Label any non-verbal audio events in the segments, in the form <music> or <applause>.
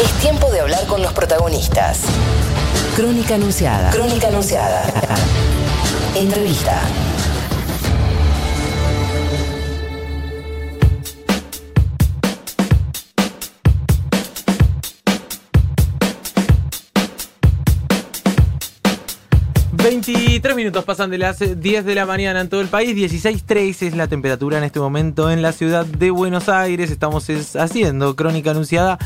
Es tiempo de hablar con los protagonistas. Crónica Anunciada. Crónica Anunciada. Entrevista. Veintitrés minutos pasan de las 10 de la mañana en todo el país, 16.3 es la temperatura en este momento en la ciudad de Buenos Aires. Estamos es, haciendo crónica anunciada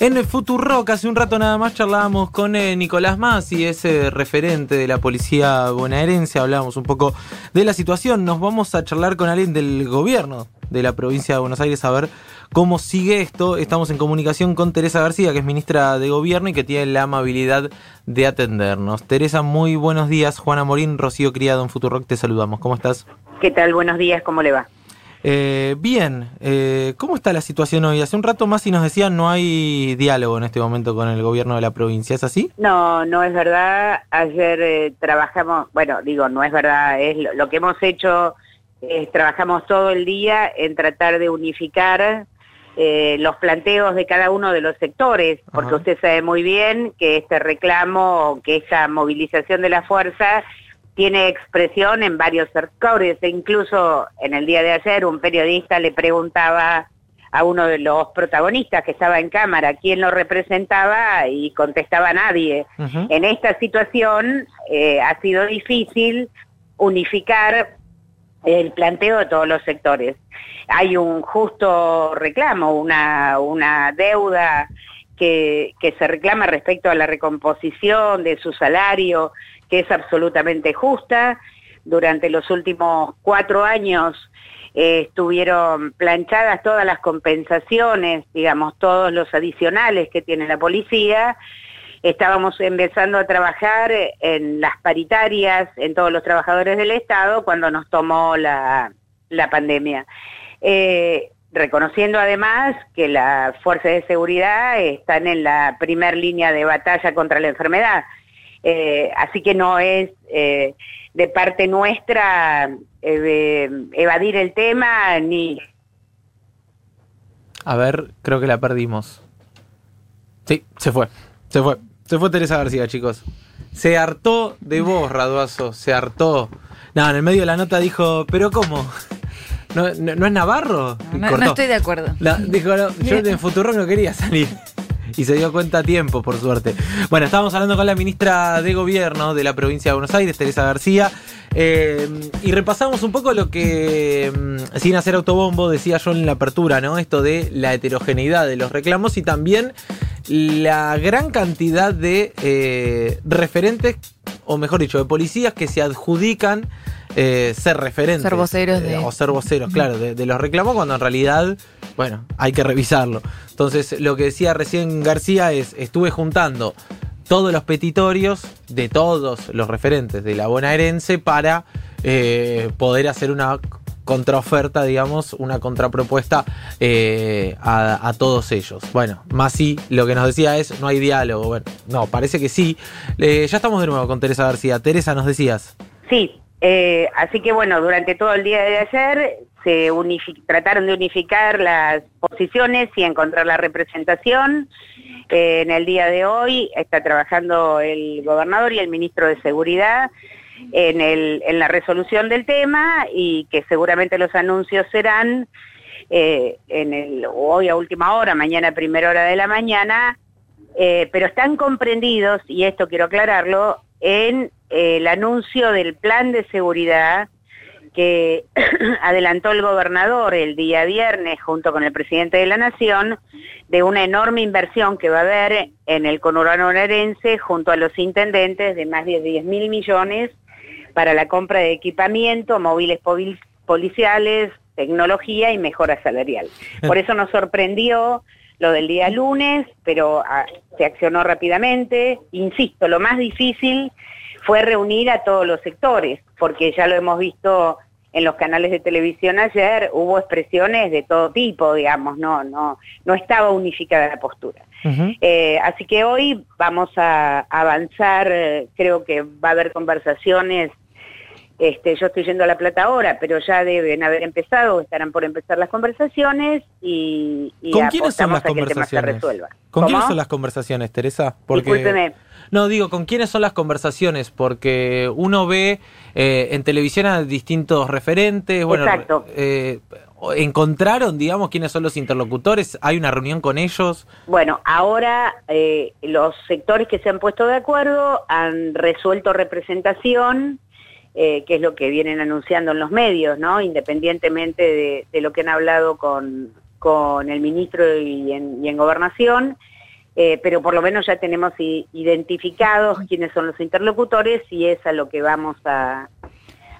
en Futurock. Hace un rato nada más charlábamos con eh, Nicolás Massi, ese referente de la policía bonaerense. Hablábamos un poco de la situación. Nos vamos a charlar con alguien del gobierno de la provincia de Buenos Aires a ver cómo sigue esto. Estamos en comunicación con Teresa García, que es ministra de Gobierno y que tiene la amabilidad de atendernos. Teresa, muy buenos días. Juana Morín, Rocío Criado en Futurock, te saludamos. ¿Cómo estás? ¿Qué tal? Buenos días, ¿cómo le va? Eh, bien, eh, ¿cómo está la situación hoy? Hace un rato más y nos decían no hay diálogo en este momento con el gobierno de la provincia, ¿es así? No, no es verdad. Ayer eh, trabajamos, bueno, digo, no es verdad, es lo, lo que hemos hecho, es trabajamos todo el día en tratar de unificar eh, los planteos de cada uno de los sectores, porque Ajá. usted sabe muy bien que este reclamo, que esa movilización de la fuerza tiene expresión en varios sectores, e incluso en el día de ayer un periodista le preguntaba a uno de los protagonistas que estaba en cámara quién lo representaba y contestaba nadie. Ujú. En esta situación eh, ha sido difícil unificar el planteo de todos los sectores. Hay un justo reclamo, una, una deuda que, que se reclama respecto a la recomposición de su salario, que es absolutamente justa. Durante los últimos cuatro años eh, estuvieron planchadas todas las compensaciones, digamos, todos los adicionales que tiene la policía. Estábamos empezando a trabajar en las paritarias, en todos los trabajadores del Estado, cuando nos tomó la, la pandemia. Eh, reconociendo además que las fuerzas de seguridad están en la primer línea de batalla contra la enfermedad. Eh, así que no es eh, de parte nuestra evadir el tema ni A ver, creo que la perdimos. Sí, se fue. Se fue. Se fue Teresa García, chicos. Se hartó de vos, Raduazo. Se hartó. No, en el medio de la nota dijo, ¿pero cómo? ¿No, no, no es Navarro? No, estoy de acuerdo. La- dijo, no, yo en Futurock no quería salir. Y se dio cuenta a tiempo, por suerte. Bueno, estábamos hablando con la ministra de Gobierno de la provincia de Buenos Aires, Teresa García, eh, y repasamos un poco lo que, mm, sin hacer autobombo, decía yo en la apertura, ¿no? Esto de la heterogeneidad de los reclamos y también la gran cantidad de eh, referentes, o mejor dicho, de policías que se adjudican eh, ser referentes. Ser voceros eh, de- o ser voceros, claro, de, de los reclamos cuando en realidad, bueno, hay que revisarlo. Entonces, lo que decía recién García es, estuve juntando todos los petitorios de todos los referentes de la bonaerense para poder hacer una contraoferta, digamos, una contrapropuesta eh, a, a todos ellos. Bueno, sí, lo que nos decía es, no hay diálogo. Bueno, no, parece que sí. Eh, ya estamos de nuevo con Teresa García. Teresa, nos decías. Sí, eh, así que bueno, durante todo el día de ayer se trataron de unificar las posiciones y encontrar la representación. Eh, en el día de hoy está trabajando el gobernador y el ministro de Seguridad en, el, en la resolución del tema y que seguramente los anuncios serán eh, en el, hoy a última hora, mañana a primera hora de la mañana, eh, pero están comprendidos, y esto quiero aclararlo, en eh, el anuncio del plan de seguridad que <clears throat> adelantó el gobernador el día viernes junto con el presidente de la Nación de una enorme inversión que va a haber en el conurbano bonaerense junto a los intendentes de más de 10 mil millones para la compra de equipamiento, móviles poli- policiales, tecnología y mejora salarial. Por eso nos sorprendió lo del día lunes, pero ah, se accionó rápidamente. Insisto, lo más difícil fue reunir a todos los sectores, porque ya lo hemos visto en los canales de televisión ayer, hubo expresiones de todo tipo, digamos, no, no, no estaba unificada la postura. Eh, así que hoy vamos a avanzar, eh, creo que va a haber conversaciones Este, yo estoy yendo a La Plata ahora, pero ya deben haber empezado, estarán por empezar las conversaciones y, y ¿Con quiénes son las a que el tema se conversaciones? resuelva. ¿Con ¿Cómo? quiénes son las conversaciones, Teresa? Discúlpeme. No, digo, ¿con quiénes son las conversaciones? Porque uno ve eh, en televisión a distintos referentes. Bueno, Exacto. eh, ¿Encontraron, digamos, quiénes son los interlocutores? ¿Hay una reunión con ellos? Bueno, ahora eh, los sectores que se han puesto de acuerdo han resuelto representación, eh, que es lo que vienen anunciando en los medios, ¿no? Independientemente de, lo que han hablado con, con el ministro y en, y en gobernación, eh, pero por lo menos ya tenemos identificados quiénes son los interlocutores y es a lo que vamos a,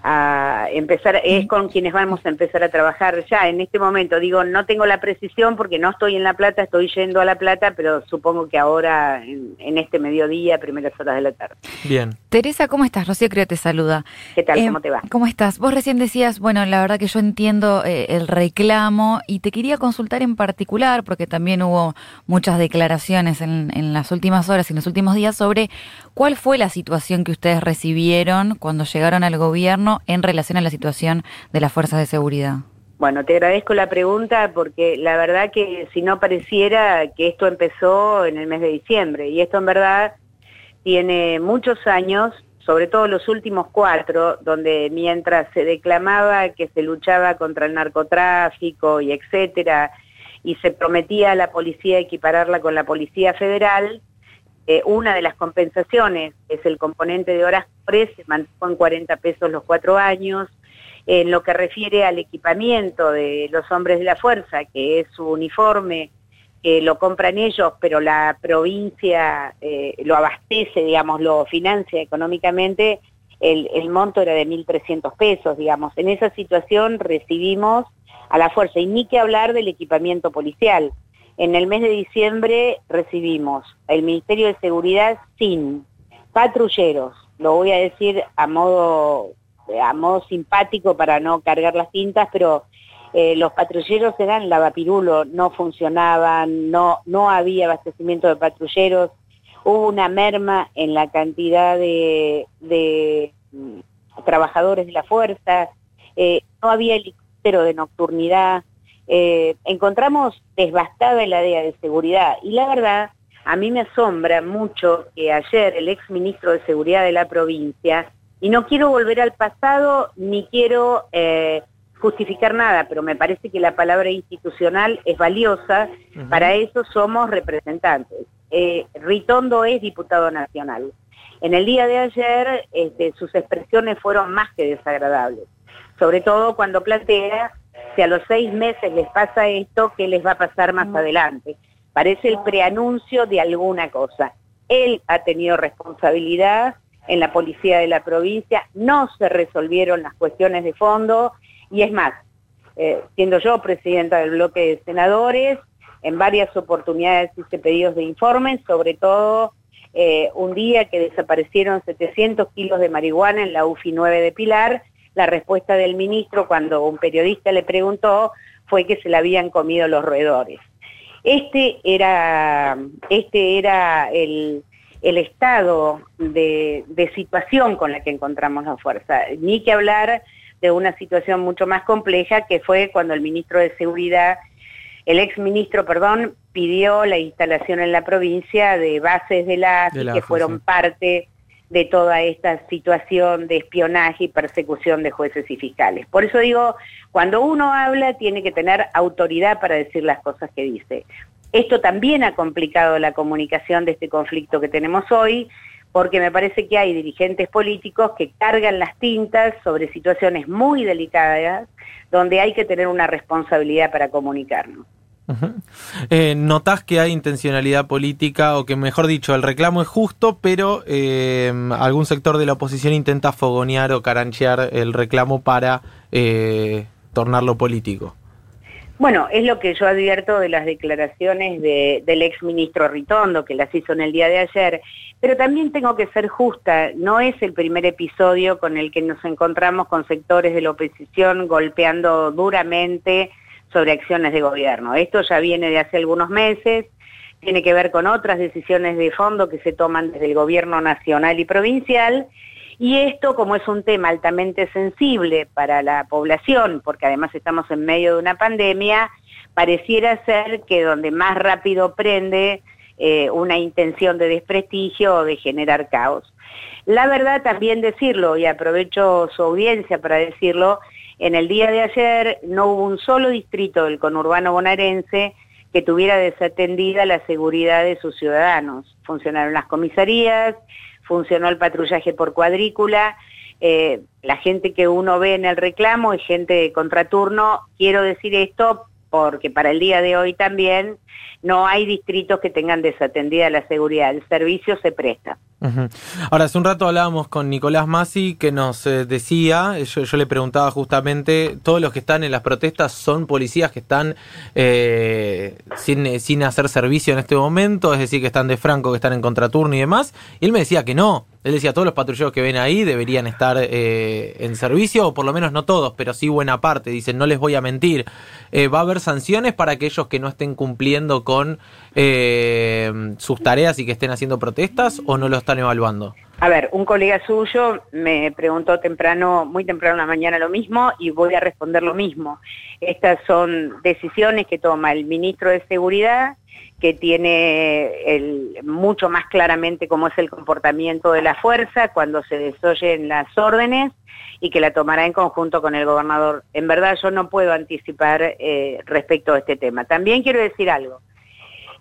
a empezar, es con quienes vamos a empezar a trabajar ya en este momento. Digo, no tengo la precisión porque no estoy en La Plata, estoy yendo a La Plata, pero supongo que ahora, en, en este mediodía, primeras horas de la tarde. Bien. Teresa, ¿cómo estás? Rocío Creo te saluda. ¿Qué tal? Eh, ¿Cómo te va? ¿Cómo estás? Vos recién decías, bueno, la verdad que yo entiendo eh, el reclamo y te quería consultar en particular, porque también hubo muchas declaraciones en, en las últimas horas y en los últimos días sobre cuál fue la situación que ustedes recibieron cuando llegaron al gobierno en relación a la situación de las fuerzas de seguridad. Bueno, te agradezco la pregunta porque la verdad que si no pareciera que esto empezó en el mes de diciembre y esto en verdad tiene muchos años, sobre todo los últimos cuatro, donde mientras se declamaba que se luchaba contra el narcotráfico y etcétera, y se prometía a la policía equipararla con la policía federal, eh, una de las compensaciones es el componente de horas por se mantuvo en 40 pesos los cuatro años, en lo que refiere al equipamiento de los hombres de la fuerza, que es su uniforme, que lo compran ellos, pero la provincia eh, lo abastece, digamos, lo financia económicamente, el, el monto era de 1.300 pesos, digamos. En esa situación recibimos a la fuerza, y ni que hablar del equipamiento policial. En el mes de diciembre recibimos el Ministerio de Seguridad sin patrulleros, lo voy a decir a modo a modo simpático para no cargar las tintas, pero eh, los patrulleros eran lavapirulo, no funcionaban, no, no había abastecimiento de patrulleros, hubo una merma en la cantidad de, mm, trabajadores de la fuerza, eh, no había helicóptero de nocturnidad, eh, encontramos devastada el área de seguridad y la verdad a mí me asombra mucho que ayer el ex ministro de Seguridad de la provincia, y no quiero volver al pasado ni quiero eh, justificar nada, pero me parece que la palabra institucional es valiosa, para eso somos representantes. Eh, Ritondo es diputado nacional. En el día de ayer este, sus expresiones fueron más que desagradables, sobre todo cuando plantea si a los seis meses les pasa esto, ¿qué les va a pasar más adelante? Parece el preanuncio de alguna cosa. Él ha tenido responsabilidad en la policía de la provincia, no se resolvieron las cuestiones de fondo y es más, eh, siendo yo presidenta del bloque de senadores, en varias oportunidades hice pedidos de informes, sobre todo eh, un día que desaparecieron 700 kilos de marihuana en la UFI 9 de Pilar, la respuesta del ministro cuando un periodista le preguntó fue que se la habían comido los roedores. Este era, este era el, el estado de, de situación con la que encontramos la fuerza. Ni que hablar de una situación mucho más compleja que fue cuando el ministro de Seguridad, el ex ministro, perdón, pidió la instalación en la provincia de bases de la AFI De la que fueron sí. parte de toda esta situación de espionaje y persecución de jueces y fiscales. Por eso digo, cuando uno habla tiene que tener autoridad para decir las cosas que dice. Esto también ha complicado la comunicación de este conflicto que tenemos hoy, porque me parece que hay dirigentes políticos que cargan las tintas sobre situaciones muy delicadas, donde hay que tener una responsabilidad para comunicarnos. Ujú. Eh, ¿Notás que hay intencionalidad política o que, mejor dicho, el reclamo es justo, pero eh, algún sector de la oposición intenta fogonear o caranchear el reclamo para eh, tornarlo político? Bueno, es lo que yo advierto de las declaraciones de- del ex ministro Ritondo, que las hizo en el día de ayer, pero también tengo que ser justa, no es el primer episodio con el que nos encontramos con sectores de la oposición golpeando duramente sobre acciones de gobierno. Esto ya viene de hace algunos meses, tiene que ver con otras decisiones de fondo que se toman desde el gobierno nacional y provincial, Y esto, como es un tema altamente sensible para la población, porque además estamos en medio de una pandemia, pareciera ser que donde más rápido prende eh, una intención de desprestigio o de generar caos. La verdad también decirlo, y aprovecho su audiencia para decirlo, en el día de ayer no hubo un solo distrito del conurbano bonaerense que tuviera desatendida la seguridad de sus ciudadanos. Funcionaron las comisarías, funcionó el patrullaje por cuadrícula, eh, la gente que uno ve en el reclamo es gente de contraturno. Quiero decir esto porque para el día de hoy también no hay distritos que tengan desatendida la seguridad, el servicio se presta. Ahora, hace un rato hablábamos con Nicolás Masi que nos eh, decía, yo, le preguntaba justamente, todos los que están en las protestas son policías que están eh, sin, sin hacer servicio en este momento, es decir, que están de franco, que están en contraturno y demás, y él me decía que no, él decía, todos los patrulleros que ven ahí deberían estar eh, en servicio, o por lo menos no todos, pero sí buena parte. Dicen, no les voy a mentir. Eh, ¿Va a haber sanciones para aquellos que no estén cumpliendo con eh, sus tareas y que estén haciendo protestas o no lo están evaluando? A ver, un colega suyo me preguntó temprano, muy temprano en la mañana lo mismo y voy a responder lo mismo. Estas son decisiones que toma el ministro de Seguridad que tiene el, mucho más claramente cómo es el comportamiento de la fuerza cuando se desoyen las órdenes y que la tomará en conjunto con el gobernador. En verdad yo no puedo anticipar eh, respecto a este tema. También quiero decir algo.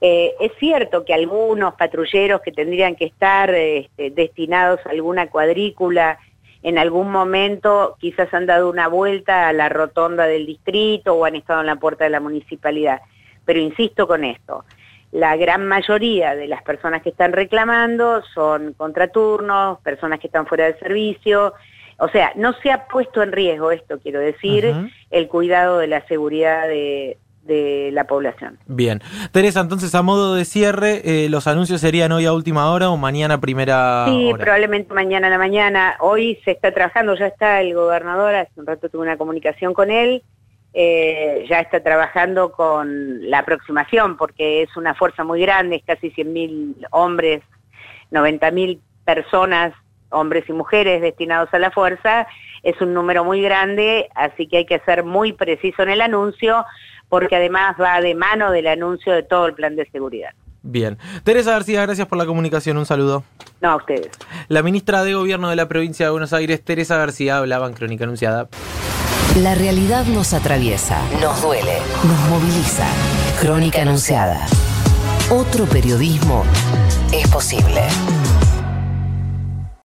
Eh, es cierto que algunos patrulleros que tendrían que estar este, destinados a alguna cuadrícula en algún momento quizás han dado una vuelta a la rotonda del distrito o han estado en la puerta de la municipalidad. Pero insisto con esto, la gran mayoría de las personas que están reclamando son contraturnos, personas que están fuera de servicio. O sea, no se ha puesto en riesgo esto, quiero decir, el cuidado de la seguridad de, la población. Bien. Teresa, entonces a modo de cierre, eh, ¿los anuncios serían hoy a última hora o mañana a primera sí, probablemente mañana a la mañana. Hoy se está trabajando, ya está el gobernador, hace un rato tuve una comunicación con él, eh, ya está trabajando con la aproximación, porque es una fuerza muy grande, es casi 100.000 hombres, 90.000 personas, hombres y mujeres destinados a la fuerza, es un número muy grande, así que hay que ser muy preciso en el anuncio, porque además va de mano del anuncio de todo el plan de seguridad. Bien. Teresa García, gracias por la comunicación. Un saludo. No, a ustedes. La ministra de Gobierno de la provincia de Buenos Aires, Teresa García, hablaba en Crónica Anunciada. La realidad nos atraviesa, nos duele, nos moviliza. Crónica Anunciada. Otro periodismo es posible.